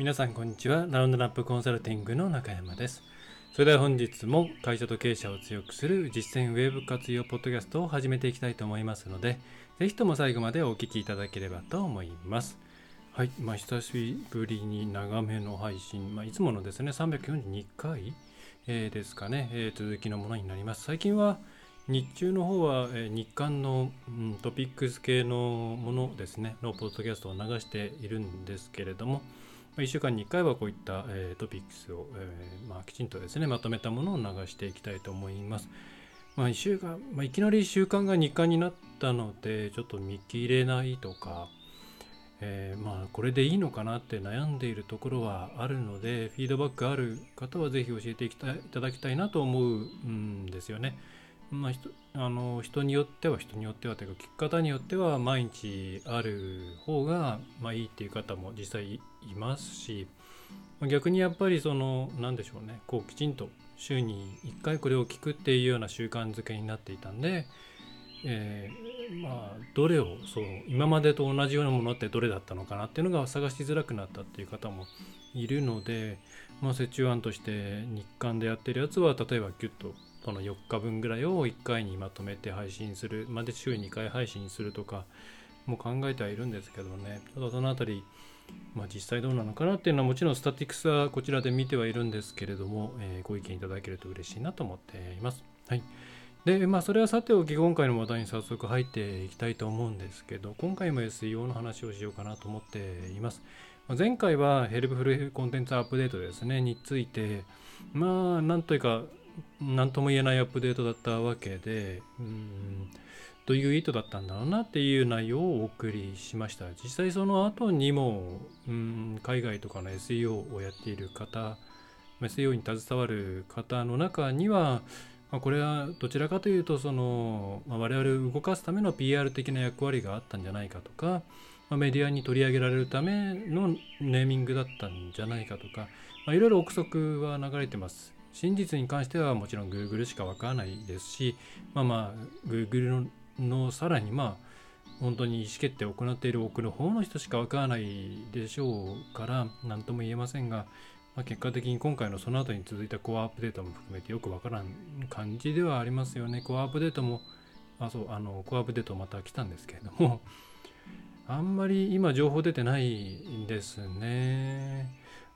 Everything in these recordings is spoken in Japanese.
皆さんこんにちは。ラウンドナップコンサルティングの中山です。それでは本日も会社と経営者を強くする実践ウェブ活用ポッドキャストを始めていきたいと思いますのでぜひとも最後までお聞きいただければと思います。はい、まあ、久しぶりに長めの配信、まあ、いつものですね342回、えー、ですかね、えー、続きのものになります。最近は日中の方は、日刊の、トピックス系のものですね、のポッドキャストを流しているんですけれども、1週間に1回はこういった、えトピックスを、えまあ、きちんとですね、まとめたものを流していきたいと思います。まあ、1週間、まあ、いきなり1週間が日刊になったので、ちょっと見切れないとか、えー、まあこれでいいのかなって悩んでいるところはあるのでフィードバックある方はぜひ教えていただきたいなと思うんですよね。まあ、人あの人によっては人によってはというか聞き方によっては毎日ある方が、まあ、いいっていう方も実際いますし逆にやっぱりその何でしょうねこうきちんと週に1回これを聞くっていうような習慣づけになっていたんで、えー、まあどれをそう今までと同じようなものってどれだったのかなっていうのが探しづらくなったっていう方もいるので、まあ、折衷案として日刊でやってるやつは例えばギュッとその4日分ぐらいを1回にまとめて配信するまで週2回配信するとかも考えてはいるんですけどね。ただその辺り、まあ、実際どうなのかなっていうのはもちろんスタティクスはこちらで見てはいるんですけれども、えー、ご意見いただけると嬉しいなと思っています。はいでまあそれはさておき今回の話題に早速入っていきたいと思うんですけど今回も SEO の話をしようかなと思っています。前回はヘルプフルコンテンツアップデートですねについてまあなんというか何とも言えないアップデートだったわけで、うん、どういう意図だったんだろうなっていう内容をお送りしました。実際その後にも、うん、海外とかの SEO をやっている方、SEO に携わる方の中には、ま、これはどちらかというとその、ま、我々を動かすための PR 的な役割があったんじゃないかとか、ま、メディアに取り上げられるためのネーミングだったんじゃないかとか、まあ、いろいろ憶測は流れてます。真実に関してはもちろん Google しかわからないですし、まあまあ Google ののさらにまあ本当に意思決定を行っている奥の方の人しかわからないでしょうから何とも言えませんが、まあ、結果的に今回のその後に続いたコアアップデートも含めてよくわからん感じではありますよね。コアアップデートも、あ、そう、あの、コアアップデートまた来たんですけれども、あんまり今情報出てないんですね。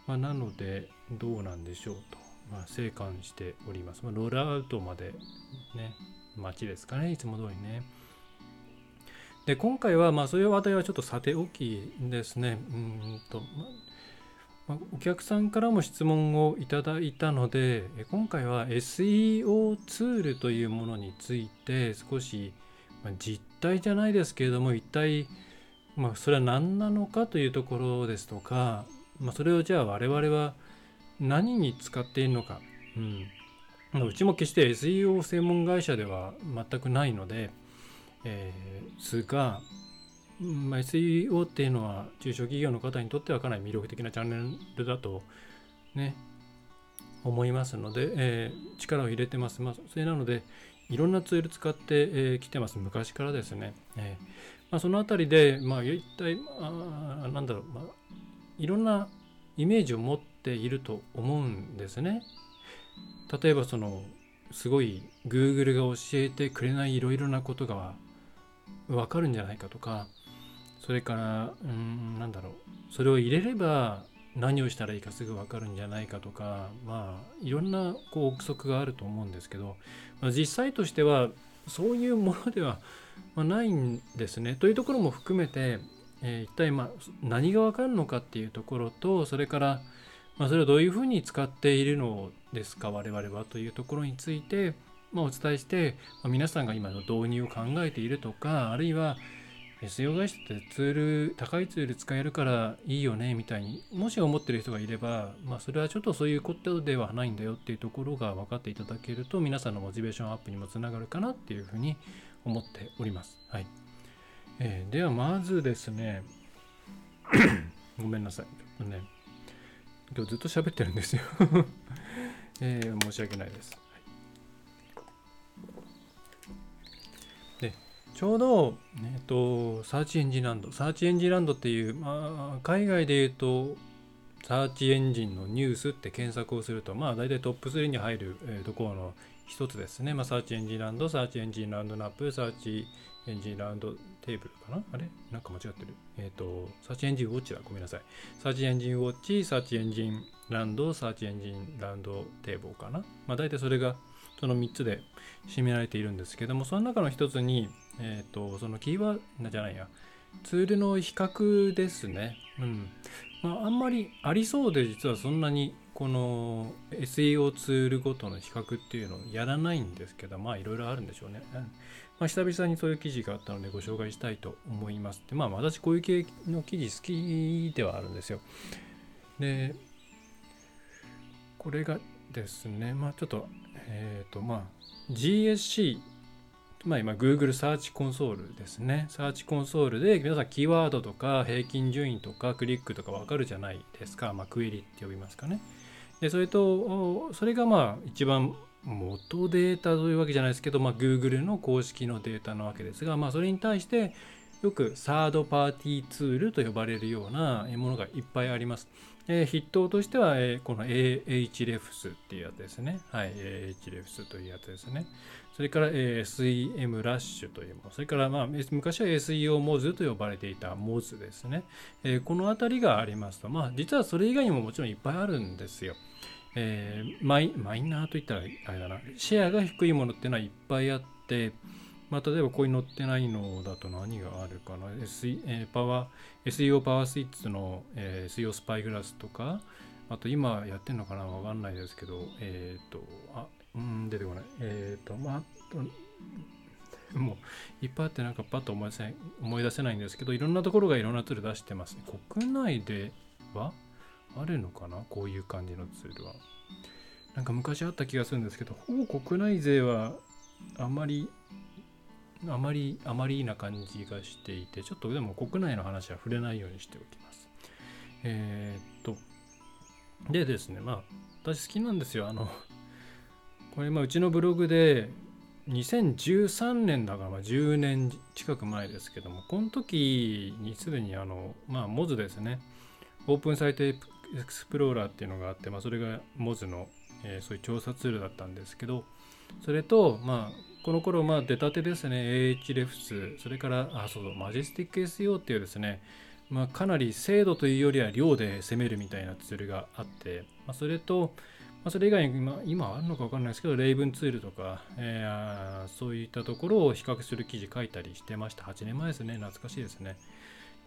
まあ、なので、どうなんでしょうと。まあ、生還しております。ま、ロールアウトまでね、待ちですかね、いつも通りね。で、今回は、まあ、そういう話題はちょっとさておきですね。うんと、まあ、お客さんからも質問をいただいたので、今回は SEO ツールというものについて少し、まあ、実態じゃないですけれども、一体、まあ、それは何なのかというところですとか、まあ、それをじゃあ我々は何に使っているのか、うん、うちも決して SEO 専門会社では全くないので、えー、すが、まあ、SEO っていうのは中小企業の方にとってはかなり魅力的なチャンネルだとね思いますので、えー、力を入れてます。まあ、それなので、いろんなツール使ってき、えー、てます。昔からですね。えーまあ、そのあたりで、まあ、一体、あなんだろう、まあ、いろんなイメージを持っていると思うんですね。例えばそのすごい Google が教えてくれないいろいろなことがわかるんじゃないかとかそれからうんなんだろうそれを入れれば何をしたらいいかすぐわかるんじゃないかとかまあいろんなこう憶測があると思うんですけど、まあ、実際としてはそういうものでは、ないんですね。というところも含めてえー、一体まあ何がわかるのかっていうところとそれから、まあ、それをどういうふうに使っているのですか我々はというところについて、まあ、お伝えして、まあ、皆さんが今の導入を考えているとかあるいは SEO 会社ってツール高いツール使えるからいいよねみたいにもし思ってる人がいれば、まあ、それはちょっとそういうことではないんだよっていうところが分かっていただけると皆さんのモチベーションアップにもつながるかなっていうふうに思っております。はいえー、ではまずですね ごめんなさい。ちょっとね、今日ずっと喋ってるんですよえー、申し訳ないです。で、ちょうど、えっと、サーチエンジンランド、サーチエンジンランドっていう、まあ、海外で言うと、サーチエンジンのニュースって検索をすると、まあ大体トップ3に入る、えー、ところの一つですね。まあ、 Search Engine Land、Search Engine Roundup、Search Engine Roundtable かな？あれ？なんか間違ってる。えっ、ー、と、 Search Engine Watch だ。ごめんなさい。 Search Engine Watch、Search Engine Land、Search Engine Roundtable かなまあ大体それがその3つで占められているんですけども、その中の一つに、えっ、ー、と、そのキーワードじゃないや、ツールの比較ですね。うん。まあ、あんまりありそうで実はそんなにこの SEO ツールごとの比較っていうのをやらないんですけど、まあいろいろあるんでしょうね。うんまあ、久々にそういう記事があったのでご紹介したいと思います。で、まあ私こういう系の記事好きではあるんですよ。で、これがですね、まあちょっと、えっ、ー、とまあ GSC まあ今 Google サーチコンソールですね。サーチコンソールで皆さんキーワードとか平均順位とかクリックとかわかるじゃないですか。まあクエリって呼びますかね。でそれとそれがまあ一番元データというわけじゃないですけど、まあ、Google の公式のデータなわけですが、まあ、それに対してよくサードパーティーツールと呼ばれるようなものがいっぱいあります。えー、筆頭としては、えー、この Ahrefs っていうやつですね。はい、Ahrefs というやつですね。それから、えー、SEM ラッシュというもの。それから、まあ、昔は SEO モズと呼ばれていたモズですね。えー、このあたりがありますと、まあ、実はそれ以外にももちろんいっぱいあるんですよ。えー、マイマイナーといったらあれだな、シェアが低いものっていうのはいっぱいあって、まあ、例えばここに載ってないのだと何があるかな、SE パワー ?SEO パワースイッチの、えー、SEO スパイグラスとか、あと今やってんのかな？わかんないですけど、えっ、ー、と、あ、うん、出てこない。えっ、ー、と、まあ、もういっぱいあってなんかパッと思い出せ思い出せないんですけど、いろんなところがいろんなツール出してますね。国内では？あるのかな？こういう感じのツールは。なんか昔あった気がするんですけど、ほぼ国内勢はあんまり、あまり、あまりな感じがしていて、ちょっとでも国内の話は触れないようにしておきます。えー、っと、でですね、まあ、私好きなんですよ。あの、これ、まあ、うちのブログで、2013年だからまあ10年近く前ですけども、この時にすでにあの、まあ、モズですね、オープンサイトエクスプローラーっていうのがあって、まあ、それが Moz の、えー、そういう調査ツールだったんですけどそれと、まあ、この頃まあ出たてですね AHREFS それからあそうそうマジェスティック SEO っていうですねまあ、かなり精度というよりは量で攻めるみたいなツールがあって、まあ、それと、まあ、それ以外に今今あるのか分かんないですけど、レイブンツールとか、えー、そういったところを比較する記事書いたりしてました。8年前ですね。懐かしいですね。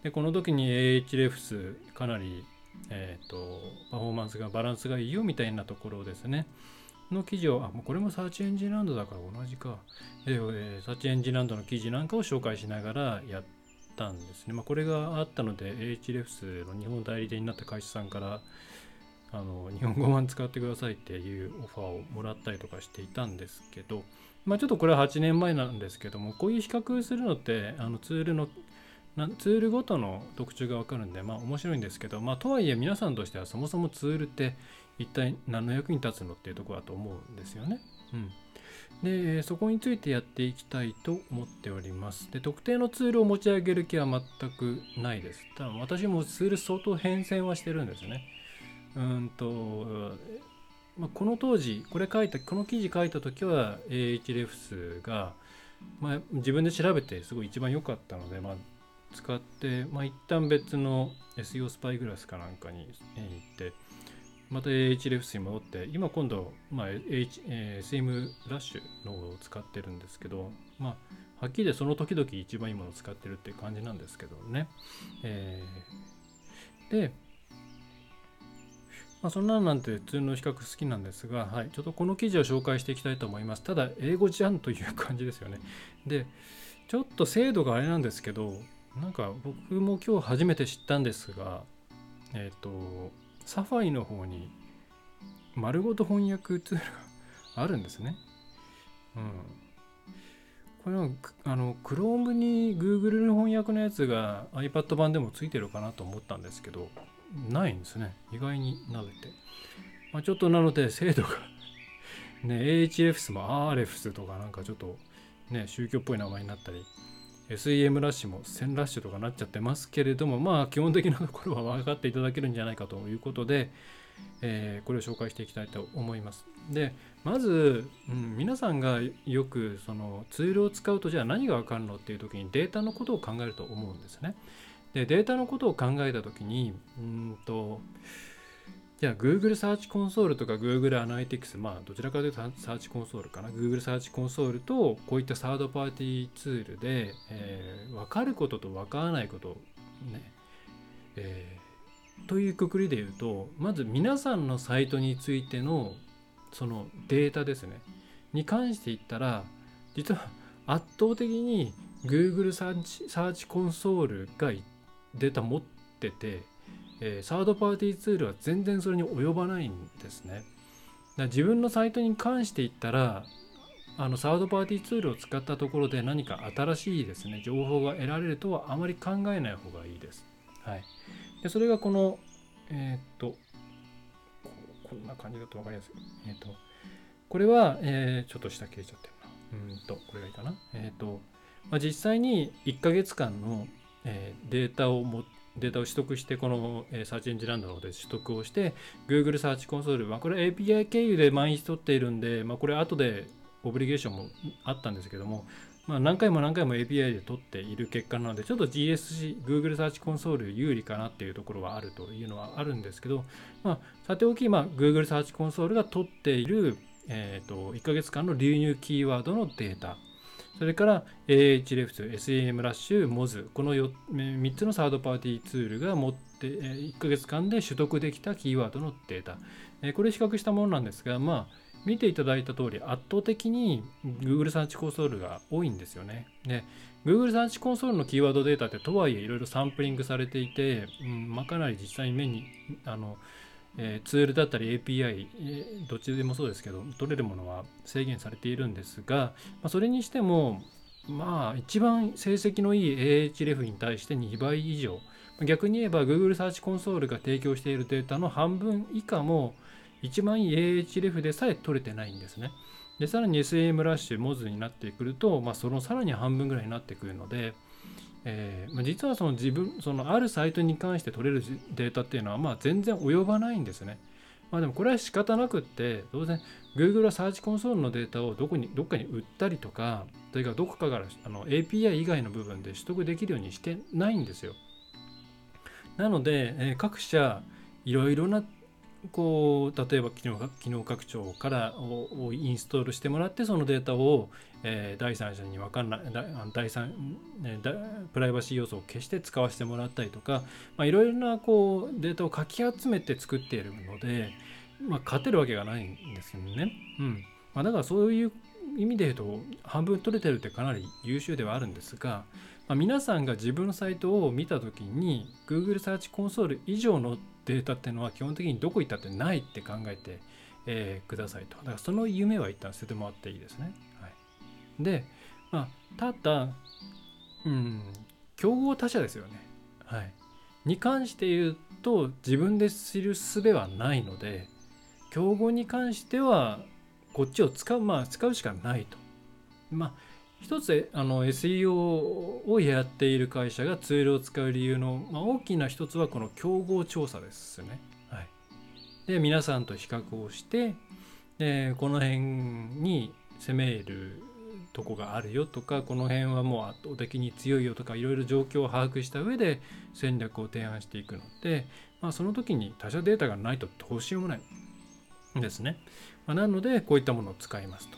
で、この時に AHREFS かなりえーと、パフォーマンスがバランスがいいよみたいなところですね。の記事を、あ、これもサーチエンジンランドだから同じか。えー、サーチエンジンランドの記事なんかを紹介しながらやったんですね。まあ、これがあったので、HREFS の日本代理店になった会社さんから、あの日本語版使ってくださいっていうオファーをもらったりとかしていたんですけど、まあ、ちょっとこれは8年前なんですけども、こういう比較するのってあのツールのツールごとの特徴がわかるんで、まあ面白いんですけど、まあとはいえ皆さんとしてはそもそもツールって一体何の役に立つのっていうとこだと思うんですよね。うん。で、そこについてやっていきたいと思っております。で、特定のツールを持ち上げる気は全くないです。ただ私もツール相当変遷はしてるんですね。うんと、まあ、この当時、これ書いた、この記事書いた時は AHREFS が、まあ、自分で調べてすごい一番良かったので、まあ、使って、まあ、一旦別の SEO スパイグラスかなんかに行って、また AHRFS に戻って、今今度、まあ H えー、SM ラッシュのを使ってるんですけど、まあ、はっきりでその時々一番いいものを使ってるっていう感じなんですけどね。えー、で、まあ、そんなんなんて普通の比較好きなんですが、はい、ちょっとこの記事を紹介していきたいと思います。ただ、英語じゃんという感じですよね。で、ちょっと精度があれなんですけど、なんか僕も今日初めて知ったんですが、えっ、ー、と、サファイの方に丸ごと翻訳ツールがあるんですね。うん。これは、あの、Chrome に Google の翻訳のやつが iPad 版でもついてるかなと思ったんですけど、ないんですね。意外になぜて。まあ、ちょっとなので精度がね、AHFS も RFS とかなんかちょっとね、宗教っぽい名前になったり SEM ラッシュも1000ラッシュとかなっちゃってますけれどもまあ基本的なところは分かっていただけるんじゃないかということで、えー、これを紹介していきたいと思います。でまず、うん、皆さんがよくそのツールを使うとじゃあ何が分かるのっていう時にデータのことを考えると思うんですね。でデータのことを考えた時にうんとじゃあ Google サーチコンソールとか Google アナリティクス、まあどちらかというとサーチコンソールかな。Google サーチコンソールとこういったサードパーティーツールで、えー、分かることと分からないことね、えー、というくくりで言うと、まず皆さんのサイトについてのそのデータですね、に関して言ったら、実は圧倒的に Google サーチサーチコンソールがデータ持ってて、えー、サードパーティーツールは全然それに及ばないんですね。だ自分のサイトに関して言ったらあのサードパーティーツールを使ったところで何か新しいですね情報が得られるとはあまり考えない方がいいです。はい、でそれがこのえー、っとこんな感じだと分かりやすい。えー、っとこれは、えー、ちょっと下消えちゃってるな。うんとこれがいいかな。えっとまあ、実際に1ヶ月間の、えデータを持ってデータを取得して、この、えサーチエンジンランドの方で取得をして、Google サーチコンソール、まあ、これ API 経由で毎日取っているんで、まあ、これ後でオブリゲーションもあったんですけども、まあ、何回も何回も API で取っている結果なので、ちょっと GSC、Google サーチコンソール有利かなっていうところはあるというのはあるんですけど、まあ、さておき、まあ、Google サーチコンソールが取っている、えーと、1ヶ月間の流入キーワードのデータ、それから AHREFS、SAM ラッシュ、MOZ、この 3, 3つのサードパーティーツールが持って、1ヶ月間で取得できたキーワードのデータ。これ比較したものなんですが、まあ、見ていただいた通り、圧倒的に Google サーチコンソールが多いんですよね。で、Google サーチコンソールのキーワードデータってとはいえいろいろサンプリングされていて、うんまあ、かなり実際に目にあのえー、ツールだったり API、えー、どっちでもそうですけど取れるものは制限されているんですが、まあ、それにしてもまあ一番成績のいい AHREF に対して2倍以上逆に言えば Google サーチコンソールが提供しているデータの半分以下も一番いい AHREF でさえ取れてないんですね。でさらに SAM ラッシュ、MOZ になってくると、まあ、そのさらに半分ぐらいになってくるので、えーまあ、実はその自分そのあるサイトに関して取れるデータっていうのはまあ全然及ばないんですね。まあでもこれは仕方なくって当然 Google はサーチコンソールのデータをどこにどっかに売ったりとかそれからどこかからあの API 以外の部分で取得できるようにしてないんですよ。なので、えー、各社いろいろなこう例えば機能機能拡張からをインストールしてもらってそのデータを、えー、第三者に分かんない第三、えプライバシー要素を消して使わせてもらったりとかいろいろなこうデータをかき集めて作っているので、まあ、勝てるわけがないんですよね。うんまあ、だからそういう意味で言うと半分取れてるってかなり優秀ではあるんですが、まあ、皆さんが自分のサイトを見た時に Google サーチコンソール以上のデータっていうのは基本的にどこ行ったってないって考えて、えー、くださいと。だからその夢は一旦捨ててもらっていいですね。はい、で、まあ、ただ、うん、競合他社ですよね。はい。に関して言うと自分で知る術はないので競合に関してはこっちを使うまあ使うしかないと。まあ一つあの SEO をやっている会社がツールを使う理由の、まあ、大きな一つはこの競合調査ですね。はい、で皆さんと比較をしてでこの辺に攻めるとこがあるよとかこの辺はもう圧倒的に強いよとかいろいろ状況を把握した上で戦略を提案していくので、まあ、その時に他社データがないとどうしようもないんですね。まあ、なのでこういったものを使いますと。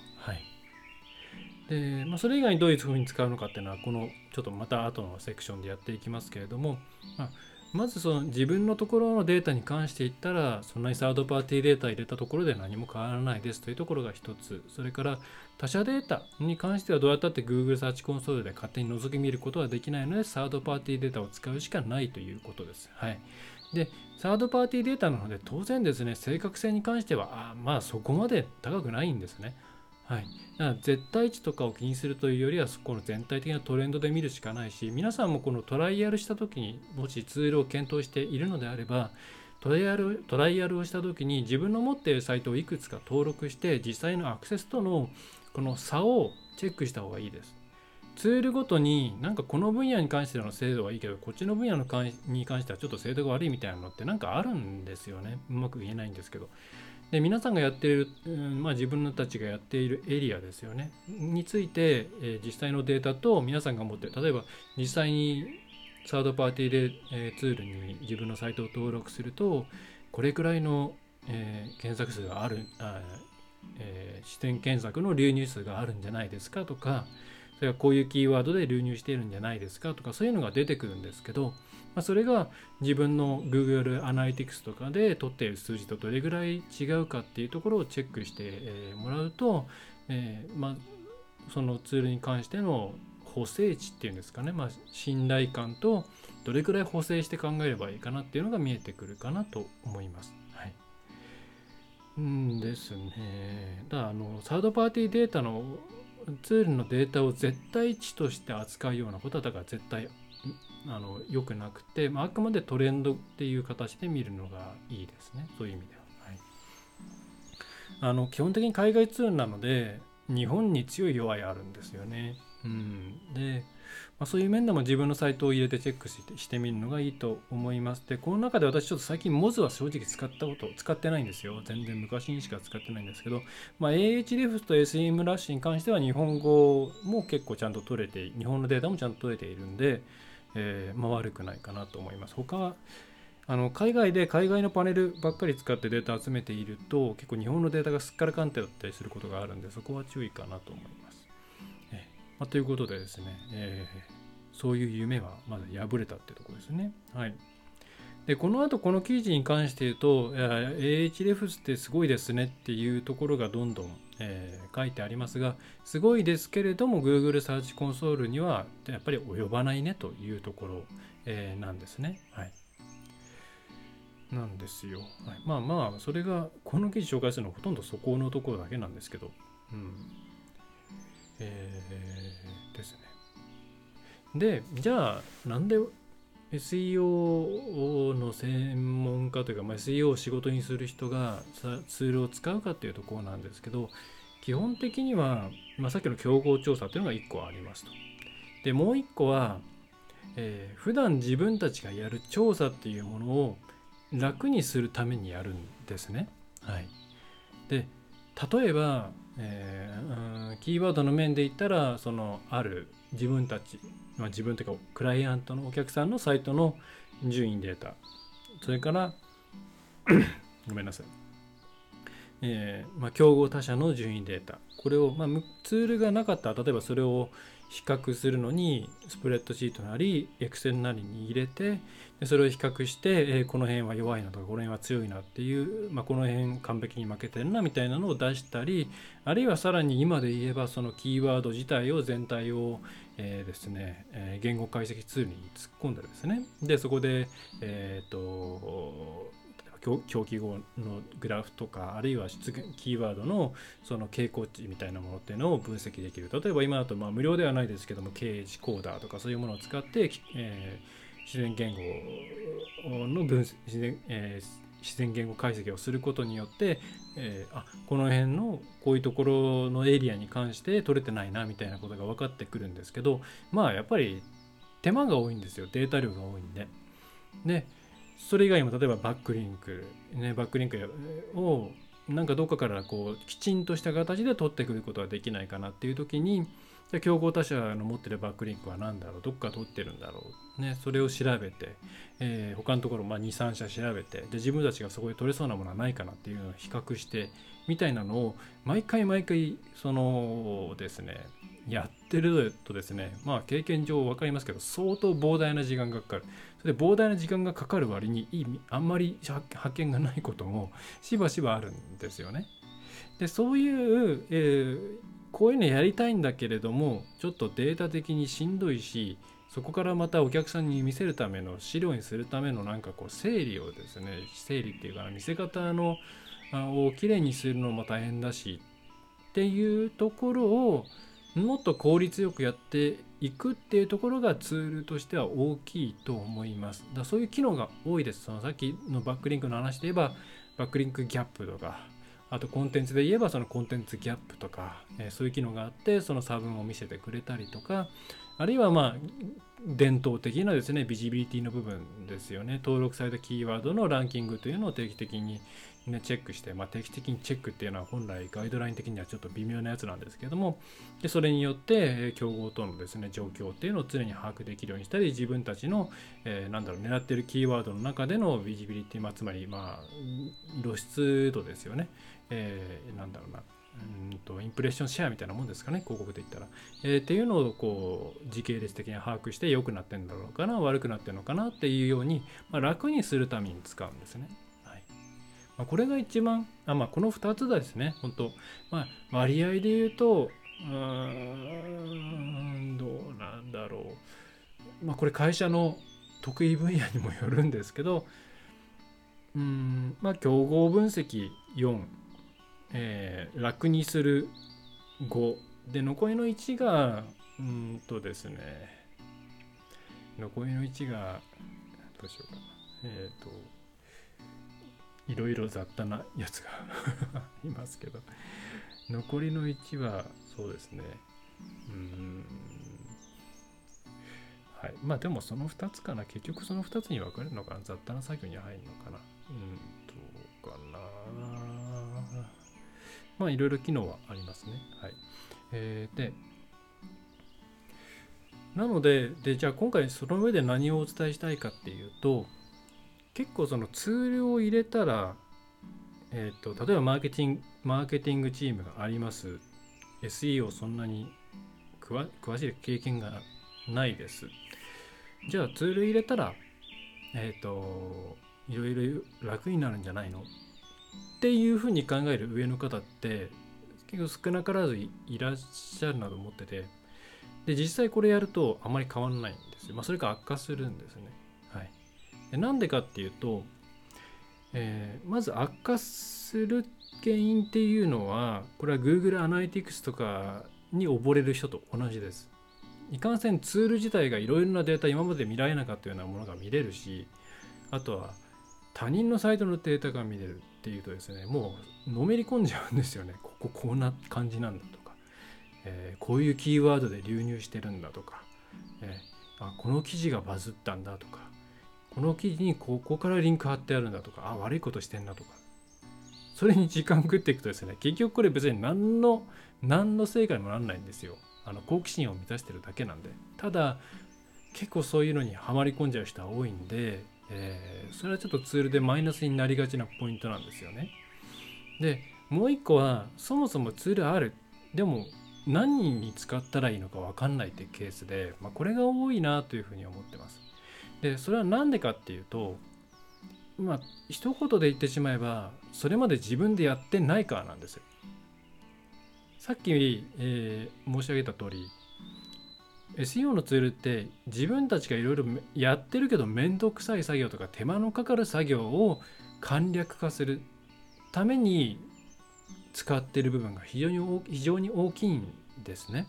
でまあ、それ以外にどういうふうに使うのかっていうのはこのちょっとまた後のセクションでやっていきますけれども、まあ、まずその自分のところのデータに関して言ったらそんなにサードパーティーデータ入れたところで何も変わらないですというところが一つそれから他社データに関してはどうやったって Google サーチコンソールで勝手に覗き見ることはできないのでサードパーティーデータを使うしかないということです。はい、でサードパーティーデータなので当然ですね正確性に関してはあまあそこまで高くないんですね。はい、だから絶対値とかを気にするというよりはそこの全体的なトレンドで見るしかないし皆さんもこのトライアルした時にもしツールを検討しているのであればトライアルトライアルをした時に自分の持っているサイトをいくつか登録して実際のアクセスとのこの差をチェックした方がいいです。ツールごとになんかこの分野に関しての精度はいいけどこっちの分野のに関してはちょっと精度が悪いみたいなのってなんかあるんですよね。うまく言えないんですけど。で皆さんがやっている、うんまあ、自分たちがやっているエリアですよね。について、えー、実際のデータと皆さんが持ってる。例えば実際にサードパーティーで、えー、ツールに自分のサイトを登録するとこれくらいの、えー、検索数があるあ、えー、視点検索の流入数があるんじゃないですかとかそれはこういうキーワードで流入しているんじゃないですかとかそういうのが出てくるんですけどまあ、それが自分の Google アナリティクスとかで取っている数字とどれぐらい違うかっていうところをチェックして、えもらうと、えー、まあ、そのツールに関しての補正値っていうんですかね、まあ、信頼感とどれくらい補正して考えればいいかなっていうのが見えてくるかなと思います。はい、うんですね。だあのサードパーティーデータのツールのデータを絶対値として扱うようなことはだから絶対あの良くなくて、まあ、あくまでトレンドっていう形で見るのがいいですねそういう意味では。はい、あの基本的に海外ツールなので日本に強い弱いあるんですよね。うん、で、まあ、そういう面でも自分のサイトを入れてチェックしてしてみるのがいいと思います。で、この中で私ちょっと最近 Moz は正直使ったこと、使ってないんですよ。全然昔にしか使ってないんですけど、まあ、AHREF と SEM ラッシュに関しては日本語も結構ちゃんと取れて、日本のデータもちゃんと取れているんで、えー、まあ、悪くないかなと思います。他あの海外で海外のパネルばっかり使ってデータ集めていると結構日本のデータがすっからかんてだったりすることがあるんでそこは注意かなと思います。えー、まあ、ということでですね、えー、そういう夢はまだ破れたってところですね。はい。でこの後この記事に関して言うと AHREFS ってすごいですねっていうところがどんどんえー、書いてありますがすごいですけれども Google サーチコンソールにはやっぱり及ばないねというところ、えー、なんですね。はい、なんですよ。はい、まあまあそれがこの記事紹介するのはほとんどそこのところだけなんですけど。うんえー、ですね。でじゃあなんで SEO の専門家というか、まあ、SEO を仕事にする人がツールを使うかっていうところなんですけど基本的には、まあ、さっきの競合調査というのが1個ありますと。でもう1個は、えー、普段自分たちがやる調査っていうものを楽にするためにやるんですね。はい、で例えば、えー、キーワードの面で言ったらそのある自分たちまあ、自分というかクライアントのお客さんのサイトの順位データ。それから ごめんなさい、えーまあ、競合他社の順位データ。これを、まあ、ツールがなかったら例えばそれを比較するのにスプレッドシートなりエクセルなりに入れてでそれを比較して、えー、この辺は弱いなとかこの辺は強いなっていう、まあ、この辺完璧に負けてるなみたいなのを出したりあるいはさらに今で言えばそのキーワード自体を全体を、えー、ですね、えー、言語解析ツールに突っ込んでですね。でそこでえっ、ー、と狂気語のグラフとかあるいは出現キーワードのその傾向値みたいなものっていうのを分析できる。例えば今だとまあ無料ではないですけども刑事コーダーとかそういうものを使って、えー、自然言語の分析、えー自然言語解析をすることによって、えー、あこの辺のこういうところのエリアに関して取れてないなみたいなことが分かってくるんですけどまあやっぱり手間が多いんですよデータ量が多いんで。でそれ以外にも例えばバックリンク、ね、バックリンクをなんかどっかからこうきちんとした形で取ってくることができないかなっていう時にじゃ競合他社の持ってるバックリンクは何だろう？どっか取ってるんだろう、ね、それを調べて、えー、他のところ、まあ、23社調べてで自分たちがそこで取れそうなものはないかなっていうのを比較してみたいなのを毎回毎回そのですねやってるとですねまあ経験上分かりますけど相当膨大な時間がかかる。それで膨大な時間がかかる割にいいあんまり発見がないこともしばしばあるんですよね。でそういう、えーこういうのやりたいんだけれどもちょっとデータ的にしんどいしそこからまたお客さんに見せるための資料にするためのなんかこう整理をですね整理っていうか見せ方のをきれいにするのも大変だしっていうところをもっと効率よくやっていくっていうところがツールとしては大きいと思います。だそういう機能が多いです。そのさっきのバックリンクの話で言えばバックリンクギャップとかあとコンテンツで言えばそのコンテンツギャップとか、え、そういう機能があってその差分を見せてくれたりとかあるいはまあ伝統的なですねビジビリティの部分ですよね。登録されたキーワードのランキングというのを定期的にね、チェックして、まあ、定期的にチェックっていうのは本来ガイドライン的にはちょっと微妙なやつなんですけどもでそれによって競合とのですね状況っていうのを常に把握できるようにしたり自分たちの、えー、なんだろう狙ってるキーワードの中でのビジビリティ、まあ、つまりまあ露出度ですよね、えー、なんだろうなうんとインプレッションシェアみたいなもんですかね広告で言ったら、えー、っていうのをこう時系列的に把握して良くなってんだろうかな悪くなってるのかなっていうように、まあ、楽にするために使うんですね。はいまあ、これが一番、あまあ、この2つですね、本当まあ、割合で言うと、うーん、どうなんだろう。まあ、これ会社の得意分野にもよるんですけど、うん、まあ、競合分析4、えー、楽にする5、で、残りの1が、うんとですね、残りの1が、どうしようかな。えっ、ー、と、いろいろ雑多なやつが いますけど。残りの1はそうですね。うん。はい。まあでもその2つかな。結局その2つに分かれるのかな。雑多な作業に入るのかな。うん。まあいろいろ機能はありますね。はい。えー、でなのででじゃあ今回その上で何をお伝えしたいかっていうと結構そのツールを入れたら、えーと、例えばマーケティングマーケティングチームがあります。SEO そんなに詳しい経験がないです。じゃあツール入れたらえっ、ー、といろいろ楽になるんじゃないの？っていうふうに考える上の方って結構少なからずいらっしゃるなと思っててで実際これやるとあまり変わらないんですよ。まあそれが悪化するんですね。はい。でなんでかっていうと、えー、まず悪化する原因っていうのはこれは Google アナリティクスとかに溺れる人と同じです。いかんせんツール自体がいろいろなデータ今まで見られなかったようなものが見れるしあとは他人のサイトのデータが見れる。っていうとですねもうのめり込んじゃうんですよね。ここ こんな感じなんだとか、えー、こういうキーワードで流入してるんだとか、えー、あこの記事がバズったんだとか。この記事にここからリンク貼ってあるんだとか。あ悪いことしてんなとか。それに時間食っていくとですね結局これ別に何の何の成果にもならないんですよ。あの好奇心を満たしてるだけなんで。ただ結構そういうのにはまり込んじゃう人は多いんで、えー、それはちょっとツールでマイナスになりがちなポイントなんですよね。でもう一個はそもそもツールある。でも何人に使ったらいいのか分かんないってケースで、まあ、これが多いなというふうに思ってます。でそれは何でかっていうとまあ一言で言ってしまえばそれまで自分でやってないからなんですよ。さっき、えー、申し上げた通り SEO のツールって自分たちがいろいろやってるけど面倒くさい作業とか手間のかかる作業を簡略化するために使ってる部分が非常に非常に大きいんですね。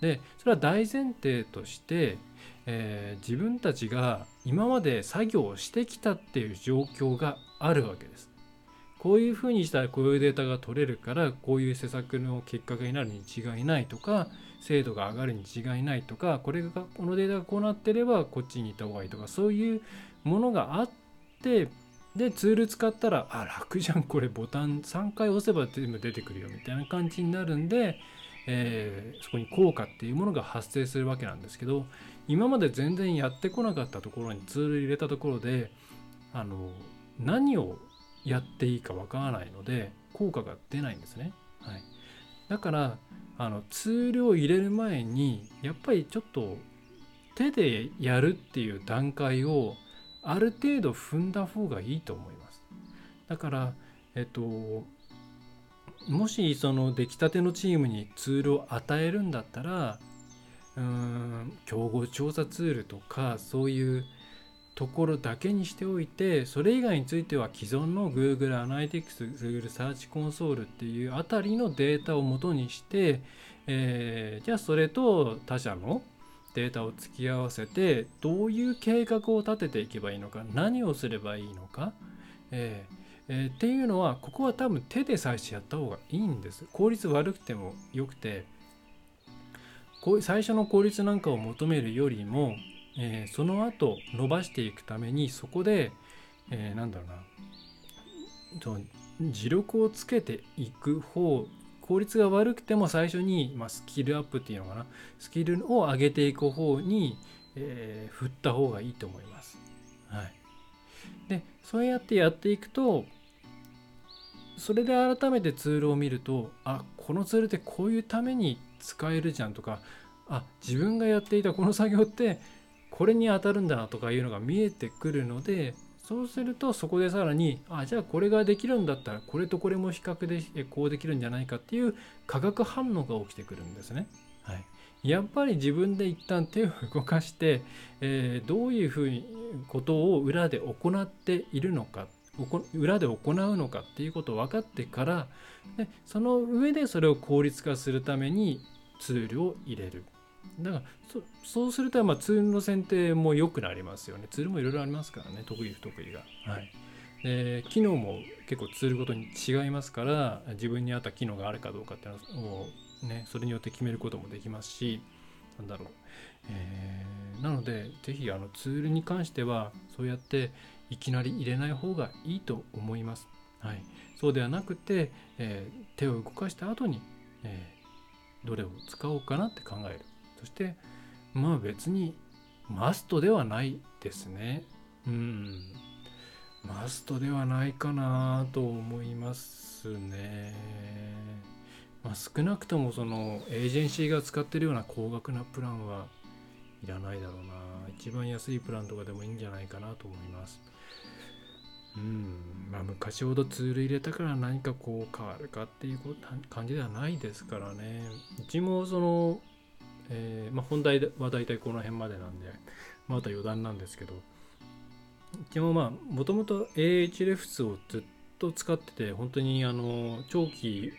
でそれは大前提としてえー、自分たちが今まで作業をしてきたっていう状況があるわけです。こういうふうにしたらこういうデータが取れるからこういう施策の結果になるに違いないとか精度が上がるに違いないとかこれがこのデータがこうなってればこっちに行った方がいいとかそういうものがあってでツール使ったらあ楽じゃんこれボタン3回押せば全部出てくるよみたいな感じになるんで、えー、そこに効果っていうものが発生するわけなんですけど今まで全然やってこなかったところにツール入れたところであの何をやっていいかわからないので効果が出ないんですね。はい、だからあのツールを入れる前にやっぱりちょっと手でやるっていう段階をある程度踏んだ方がいいと思います。だからえっともしその出来たてのチームにツールを与えるんだったらうーん競合調査ツールとかそういうところだけにしておいてそれ以外については既存の Google Analytics、Google Search Console っていうあたりのデータを元にして、えー、じゃあそれと他社のデータを突き合わせてどういう計画を立てていけばいいのか何をすればいいのか、えーえー、っていうのはここは多分手で最初やった方がいいんです。効率悪くてもよくてこう最初の効率なんかを求めるよりも、えー、その後伸ばしていくためにそこで、えー、なんだろうな。そ磁力をつけていく方効率が悪くても最初に、まあ、スキルアップっていうのかな。スキルを上げていく方に、えー、振った方がいいと思います。はい、でそうやってやっていくとそれで改めてツールを見るとあこのツールってこういうために使えるじゃんとかあ自分がやっていたこの作業ってこれに当たるんだなとかいうのが見えてくるのでそうするとそこでさらにあじゃあこれができるんだったらこれとこれも比較でこうできるんじゃないかっていう化学反応が起きてくるんですね。はい、やっぱり自分で一旦手を動かして、えー、どういうふうにことを裏で行っているのか裏で行うのかっていうことを分かってからでその上でそれを効率化するためにツールを入れるだからそうするとまあツールの選定も良くなりますよね。ツールもいろいろありますからね。得意不得意が。はい。で機能も結構ツールごとに違いますから自分に合った機能があるかどうかっていうのをねそれによって決めることもできますしなんだろう、えー、なので是非あのツールに関してはそうやっていきなり入れない方がいいと思います。はい、そうではなくて、えー、手を動かした後に、えー、どれを使おうかなって考える。そしてまあ別にマストではないですね。うん。マストではないかなと思いますね。まあ、少なくともそのエージェンシーが使ってるような高額なプランはいらないだろうな。一番安いプランとかでもいいんじゃないかなと思います。うんまあ、昔ほどツール入れたから何かこう変わるかっていう感じではないですからねうちもその、えー、まあ、本題は大体この辺までなんでまた余談なんですけどうちもまあもともと AH レフスをずっと使ってて本当にあの長期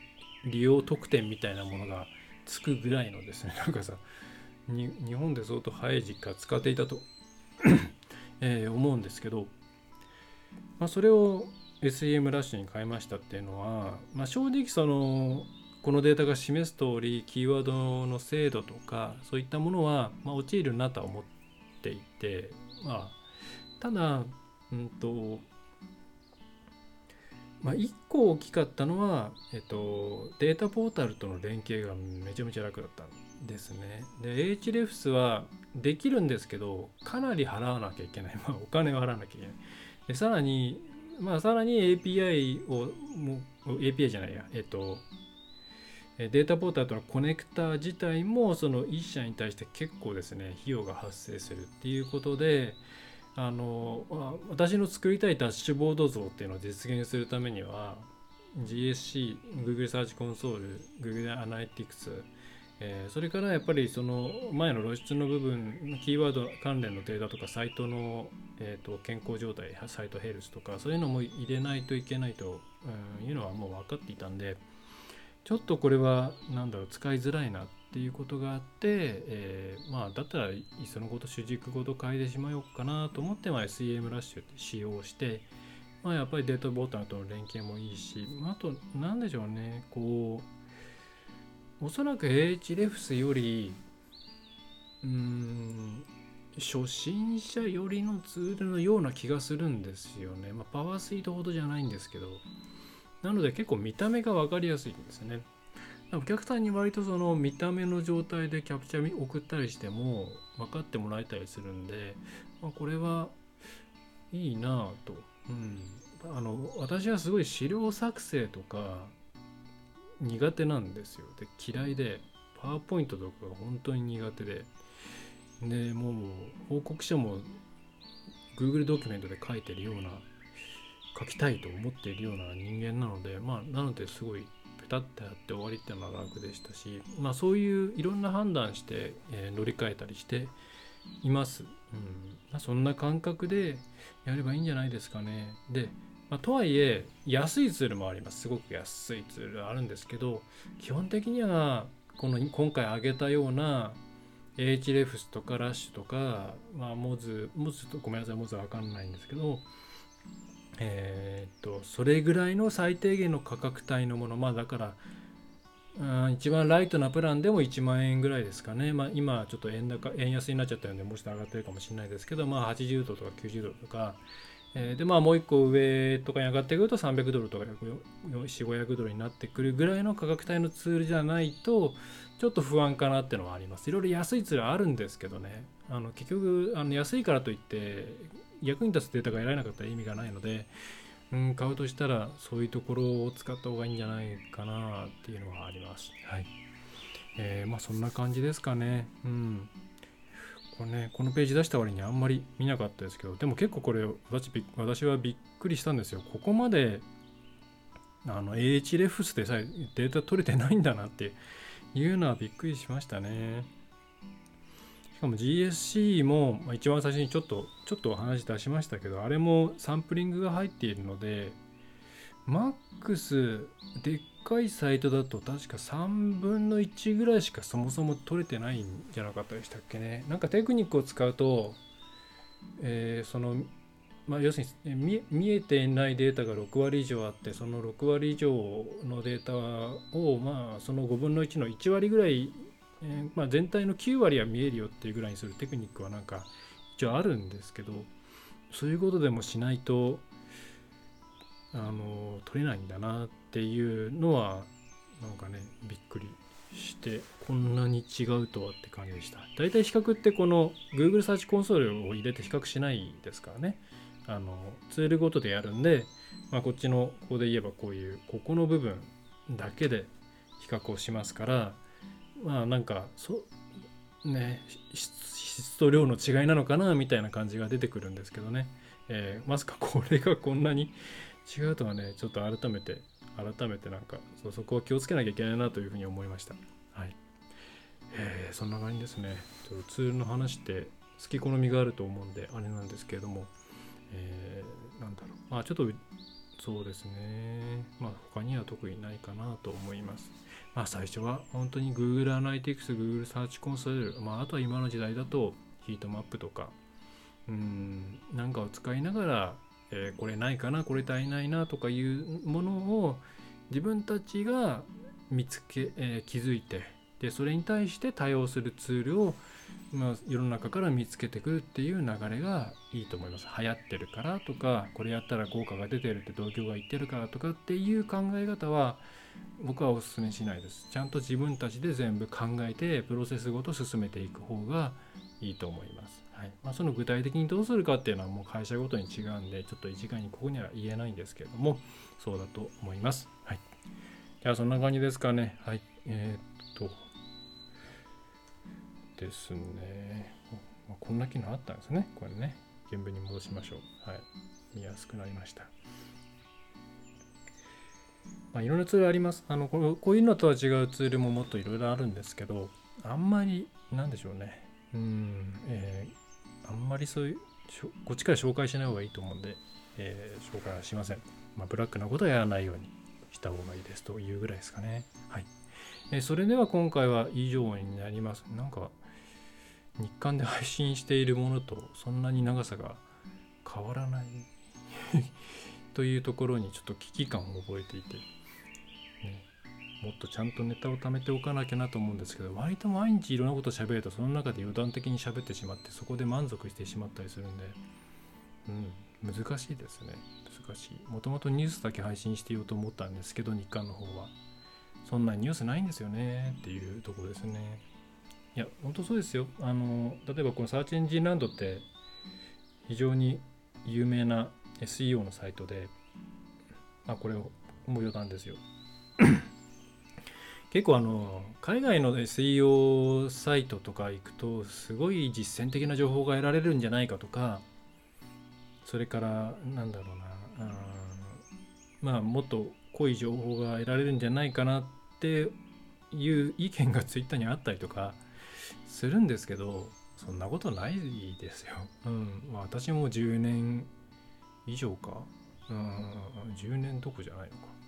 利用特典みたいなものがつくぐらいのですね なんかさ日本で相当早い時期から使っていたと えー、思うんですけどまあ、それを SEM ラッシュに変えましたっていうのは、まあ、正直そのこのデータが示す通りキーワードの精度とかそういったものは、まあ、陥るなとは思っていて、まあ、ただ、うんとまあ、1個大きかったのは、えっと、データポータルとの連携がめちゃめちゃ楽だったんですね。で HREFS はできるんですけどかなり払わなきゃいけない、まあ、お金を払わなきゃいけない。でさらに、まあ、さらに API を、もう API じゃないや、えっと、データポータルとのコネクタ自体もその1社に対して結構ですね、費用が発生するっていうことで、あの私の作りたいダッシュボード像っていうのを実現するためには GSC、Google Search Console、Google Analytics、えー、それからやっぱりその前の露出の部分キーワード関連のデータとかサイトの、えーと、健康状態サイトヘルスとかそういうのも入れないといけないと、いうのはもう分かっていたんでちょっとこれは何だろう使いづらいなっていうことがあって、えー、まあだったらいっそのこと主軸ごと変えてしまおうかなと思って、ま、SEM ラッシュって使用して、まあ、やっぱりデータボタンとの連携もいいし、まあと何でしょうねこうおそらく H レフスよりうん初心者寄りのツールのような気がするんですよね。まあ、パワースイートほどじゃないんですけど。なので結構見た目が分かりやすいんですね。お客さんに割とその見た目の状態でキャプチャー送ったりしても分かってもらえたりするんで、まあ、これはいいなぁと。うん。あの、私はすごい資料作成とか、苦手なんですよ。で嫌いでパワーポイントとかが本当に苦手ででもう報告書も Google ドキュメントで書いてるような書きたいと思っているような人間なのでまあなのですごいペタッとやって終わりっていうのは楽でしたしまあそういういろんな判断して、えー、乗り換えたりしています。うんまあ、そんな感覚でやればいいんじゃないですかね。でまあ、とはいえ安いツールもありますすごく安いツールあるんですけど基本的にはこの今回挙げたような HREFS とかラッシュとか、まあ、モズモズとごめんなさいモズは分かんないんですけどえー、っとそれぐらいの最低限の価格帯のものまあだからあ一番ライトなプランでも1万円ぐらいですかね、まあ、今ちょっと円高円安になっちゃったのでもうちょっと上がってるかもしれないですけど、まあ、80ドルとか90ドルとか、えー、でまあもう1個上とかに上がってくると300ドルとか4500ドルになってくるぐらいの価格帯のツールじゃないとちょっと不安かなっていうのはあります。いろいろ安いツールあるんですけどね。あの結局あの安いからといって役に立つデータが得られなかったら意味がないのでうん、買うとしたらそういうところを使った方がいいんじゃないかなっていうのはあります。はい。えー、まあそんな感じですかね。うん。これね、このページ出した割にあんまり見なかったですけど、でも結構これ私私はびっくりしたんですよ。ここまであの AH レフスでさえデータ取れてないんだなっていうのはびっくりしましたね。しかも GSC も一番最初にちょっとちょっとお話出しましたけどあれもサンプリングが入っているので MAX でっかいサイトだと確か3分の1ぐらいしかそもそも取れてないんじゃなかったでしたっけね。なんかテクニックを使うと、えー、そのまあ、要するに見えていないデータが6割以上あってその6割以上のデータをまあその5分の1の1割ぐらいえー、まあ、全体の9割は見えるよっていうぐらいにするテクニックはなんか一応あるんですけどそういうことでもしないとあの取れないんだなっていうのはなんかねびっくりしてこんなに違うとはって感じでした。大体比較ってこの Google サーチコンソールを入れて比較しないですからねあのツールごとでやるんで、まあ、こっちのここで言えばこういうここの部分だけで比較をしますからまあなんかそね質と量の違いなのかなみたいな感じが出てくるんですけどね、えー、まさかこれがこんなに違うとはねちょっと改めて改めてなんかそそこは気をつけなきゃいけないなというふうに思いました。はい。えー、そんな感じですね。ちょっとツールの話って好き好みがあると思うんであれなんですけれども、えー、なんだろう。まあちょっとそうですね。まあ他には特にないかなと思います。まあ、最初は本当に Google Analytics、Google Search Console、まあ、あとは今の時代だとヒートマップとか、うん、なんかを使いながら、えー、これないかな、これ足りないなとかいうものを自分たちが見つけ、えー、気づいて、で、それに対して対応するツールを、まあ、世の中から見つけてくるっていう流れがいいと思います。流行ってるからとか、これやったら効果が出てるって同居が言ってるからとかっていう考え方は、僕はお勧めしないです。ちゃんと自分たちで全部考えてプロセスごと進めていく方がいいと思います、はい。まあ、その具体的にどうするかっていうのはもう会社ごとに違うんでちょっと一概にここには言えないんですけれどもそうだと思います、はい、じゃあそんな感じですかね。はい。えー、っと。ですね、ま、こんな機能あったんですね。これね。原文に戻しましょう。はい。見やすくなりました。まあ、いろんなツールあります。あのこういうのとは違うツールももっといろいろあるんですけど、あんまり、なんでしょうね。うん、えー、あんまりそういう、こっちから紹介しない方がいいと思うんで、えー、紹介はしません。まあ、ブラックなことはやらないようにした方がいいですというぐらいですかね。はい。えー、それでは今回は以上になります。なんか、日刊で配信しているものとそんなに長さが変わらない というところにちょっと危機感を覚えていて、もっとちゃんとネタを貯めておかなきゃなと思うんですけど割と毎日いろんなこと喋るとその中で余談的に喋ってしまってそこで満足してしまったりするんで、うん、難しいですね。難しい。もともとニュースだけ配信してようと思ったんですけど日刊の方は。そんなニュースないんですよねっていうところですね。いや本当そうですよ。あの例えばこのサーチエンジンランドって非常に有名な SEO のサイトで、あ、これをもう余談ですよ。結構あの海外の SEO サイトとか行くとすごい実践的な情報が得られるんじゃないかとかそれからなんだろうなまあもっと濃い情報が得られるんじゃないかなっていう意見がツイッターにあったりとかするんですけどそんなことないですよ。うん、まあ、私も10年以上か。うん、10年どこじゃないのか。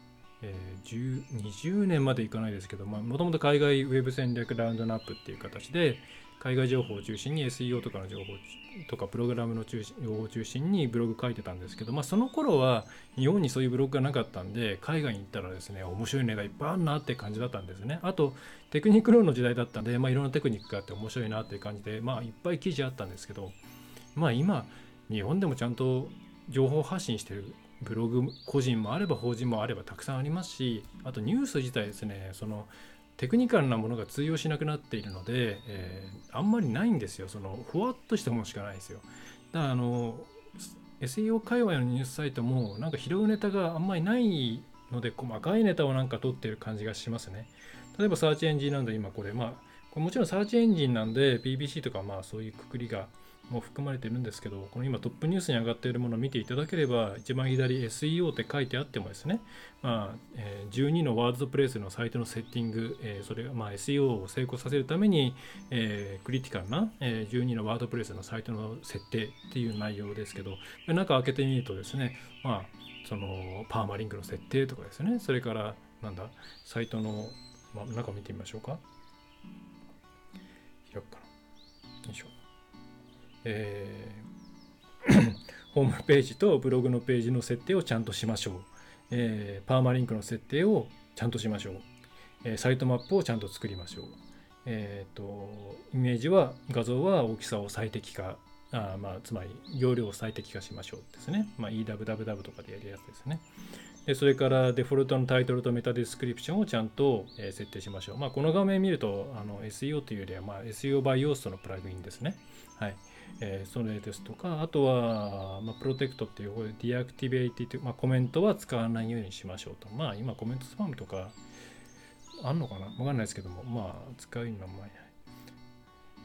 えー、20年までいかないですけど、もともと海外ウェブ戦略ラウンドナップっていう形で、海外情報を中心に SEO とかの情報とかプログラムの中心情報を中心にブログ書いてたんですけど、まあ、その頃は日本にそういうブログがなかったんで海外に行ったらですね面白いネタいっぱいあるなって感じだったんですね。あとテクニックローの時代だったんで、まあ、いろんなテクニックがあって面白いなっていう感じで、まあ、いっぱい記事あったんですけどまあ今日本でもちゃんと情報発信してるブログ個人もあれば法人もあればたくさんありますしあとニュース自体ですねそのテクニカルなものが通用しなくなっているので、えー、あんまりないんですよ。そのふわっとしたものしかないですよ。だからあの SEO 界隈のニュースサイトもなんか拾うネタがあんまりないので細かいネタをなんか取ってる感じがしますね。例えばサーチエンジンなんで今これまあこれもちろんサーチエンジンなんで BBC とかまあそういうくくりがも含まれてるんですけど、この今トップニュースに上がっているものを見ていただければ、一番左 SEO って書いてあってもですね、まあえ、12のワードプレイスのサイトのセッティング、え、それがま SEO を成功させるために、え、クリティカルな、え、12のワードプレイスのサイトの設定っていう内容ですけど、中開けてみるとですね、まあ、そのパーマリンクの設定とかですね、それからなんだ、サイトの、まあ、中見てみましょうか。開くかな。よいしょ。えー、ホームページとブログのページの設定をちゃんとしましょう。えー、パーマリンクの設定をちゃんとしましょう。えー、サイトマップをちゃんと作りましょう。えっ、と、イメージは、画像は大きさを最適化、あまあ、つまり容量を最適化しましょうですね。まあ、EWWW とかでやるやつですね。でそれからデフォルトのタイトルとメタディスクリプションをちゃんと、え設定しましょう。まあ、この画面見るとあの SEO というよりは、まあ、SEO バイオーストのプラグインですね。はい。えー、それですとか、あとは、まあ、プロテクトっていう、これ、 deactivate という、まあ、コメントは使わないようにしましょうと。まあ、今、コメントスパムとか、あんのかな？わかんないですけども、まあ、使う意味はあんまりない。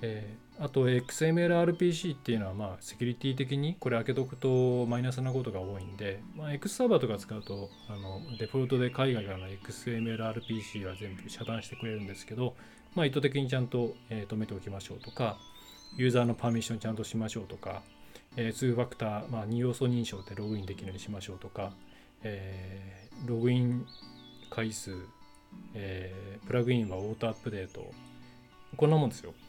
えー、あと、XMLRPC っていうのは、まあ、セキュリティ的にこれ開けとくとマイナスなことが多いんで、まあ、X サーバーとか使うと、あのデフォルトで海外からの XMLRPC は全部遮断してくれるんですけど、まあ、意図的にちゃんと、えー、止めておきましょうとか、ユーザーのパーミッションちゃんとしましょうとか、えー、2ファクター、まあ、2要素認証でログインできるようにしましょうとか、えー、ログイン回数、えー、プラグインはオートアップデート、こんなもんですよ。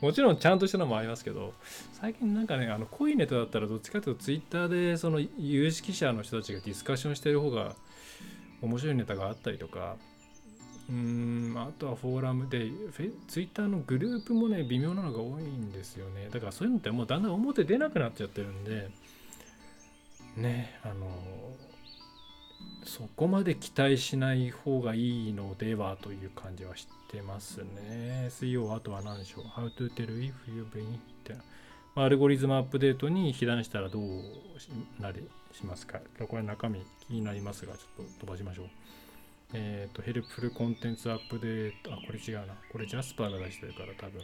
もちろんちゃんとしたのもありますけど、最近なんかね、あの濃いネタだったらどっちかというと Twitter でその有識者の人たちがディスカッションしてる方が面白いネタがあったりとか、うんあとはフォーラムでツイッターのグループもね微妙なのが多いんですよね。だからそういうのってもうだんだん表出なくなっちゃってるんでねあのそこまで期待しない方がいいのではという感じはしてますね。SEO あとは何でしょう？How to tell if you've been ってアルゴリズムアップデートに被弾したらどうなりしますか？これ中身気になりますがちょっと飛ばしましょう。えっ、ー、と、ヘルプフルコンテンツアップデート、あ、これ違うな。これジャスパーが出してるから多分、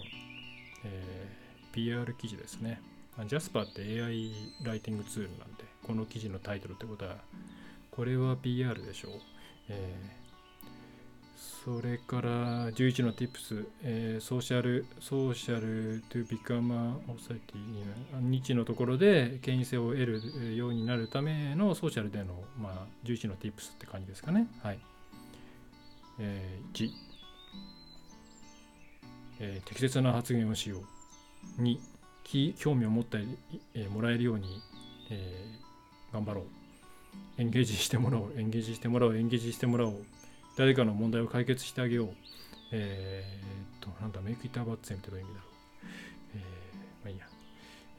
えー、PR 記事ですね。ジャスパーって AI ライティングツールなんで、この記事のタイトルってことは、これは PR でしょう。えー、それから11の Tips、えー、ソーシャル、ソーシャル to become a society 日のところで権威性を得るようになるためのソーシャルでの、まあ、11の Tips って感じですかね。はい。えー、1、えー、適切な発言をしよう。2興味を持って、えー、もらえるように、えー、頑張ろう。エンゲージしてもらおう。エンゲージしてもらおう。エンゲージしてもらおう。誰かの問題を解決してあげよう。えー、っとなんだメイクイターバッツェンってどういう意味だろう。えー、まあいいや。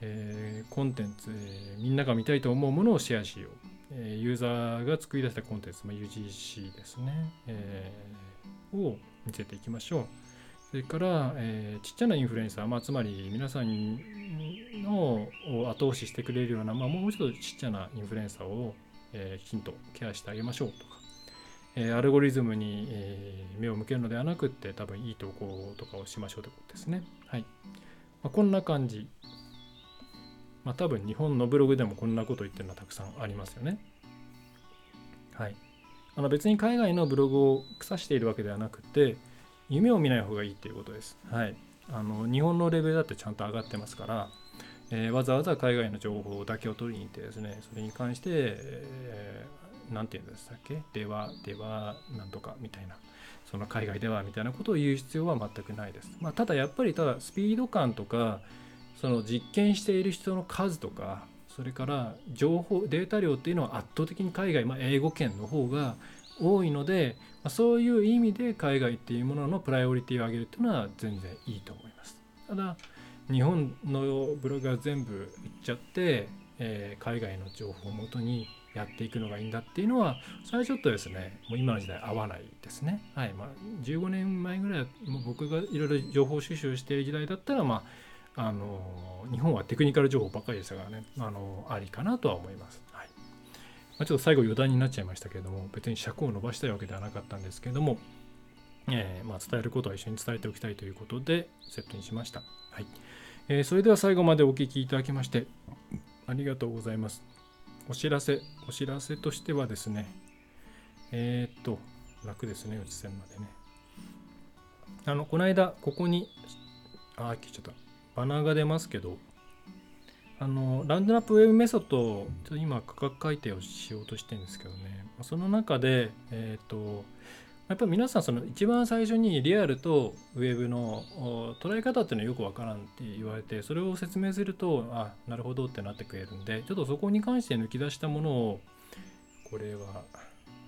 えー、コンテンツ、えー、みんなが見たいと思うものをシェアしよう。えユーザーが作り出したコンテンツ、まあ、UGC ですね、えー、を見せていきましょう。それから、えー、ちっちゃなインフルエンサー、まあ、つまり皆さんのを後押ししてくれるような、まあ、もうちょっとちっちゃなインフルエンサーを、えー、きちんとケアしてあげましょうとか、えー、アルゴリズムに、え、目を向けるのではなくって多分いい投稿とかをしましょうということですね。はい。まあ、こんな感じまあ多分日本のブログでもこんなこと言ってるのはたくさんありますよね。はい。あの別に海外のブログを腐しているわけではなくて、夢を見ない方がいいっていうことです。はい。あの日本のレベルだってちゃんと上がってますから、えー、わざわざ海外の情報だけを取りに行ってですね、それに関して、えー、て言うんでしたっけ？では、では、なんとかみたいな、その海外ではみたいなことを言う必要は全くないです。まあ、ただやっぱりただスピード感とかその実験している人の数とかそれから情報データ量っていうのは圧倒的に海外、まあ、英語圏の方が多いので、まあ、そういう意味で海外っていうもののプライオリティを上げるっていうのは全然いいと思います。ただ日本のブログが全部いっちゃって、えー、海外の情報をもとにやっていくのがいいんだっていうのはそれはちょっとですねもう今の時代合わないですね。はいまあ、15年前ぐらいもう僕がいろいろ情報収集している時代だったらまああの日本はテクニカル情報ばっかりでしたからねあのありかなとは思います。はいまあ、ちょっと最後余談になっちゃいましたけれども別に尺を伸ばしたいわけではなかったんですけれども、えー、まあ、伝えることは一緒に伝えておきたいということでセットにしました。はいえー、それでは最後までお聴きいただきましてありがとうございます。お知らせ、お知らせとしてはですね、えー、っと、楽ですね、打ち線までね。あの、この間、ここに、あ、切っちゃった。バナーが出ますけど、あの、ランドナップウェブメソッド、ちょっと今、価格改定をしようとしてるんですけどね、その中で、えー、っと、やっぱり皆さんその一番最初にリアルとウェブの捉え方っていうのはよくわからんって言われてそれを説明するとあなるほどってなってくれるんでちょっとそこに関して抜き出したものをこれは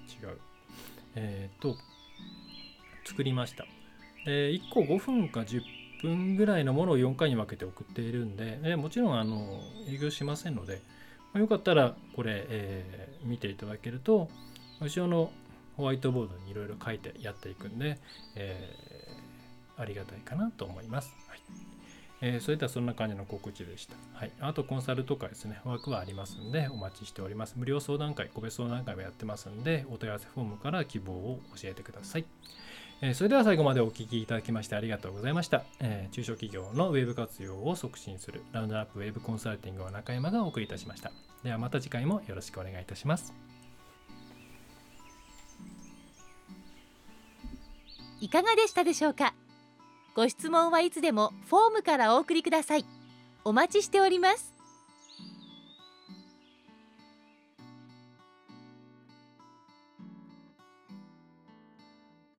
違う。えっ、ー、と作りました。で1個5分か10分ぐらいのものを4回に分けて送っているんでえもちろんあの営業しませんので、まあ、よかったらこれ、えー、見ていただけると後ろのホワイトボードにいろいろ書いてやっていくんで、えー、ありがたいかなと思います。はいえー、それではそんな感じの告知でした。はい、あとコンサルとかですね、枠はありますんでお待ちしております。無料相談会、個別相談会もやってますんで、お問い合わせフォームから希望を教えてください。え、それでは最後までお聴きいただきましてありがとうございました。え、中小企業のウェブ活用を促進するラウンドアップウェブコンサルティングを中山がお送りいたしました。ではまた次回もよろしくお願いいたします。いかがでしたでしょうか？ご質問はいつでもフォームからお送りくださいお待ちしております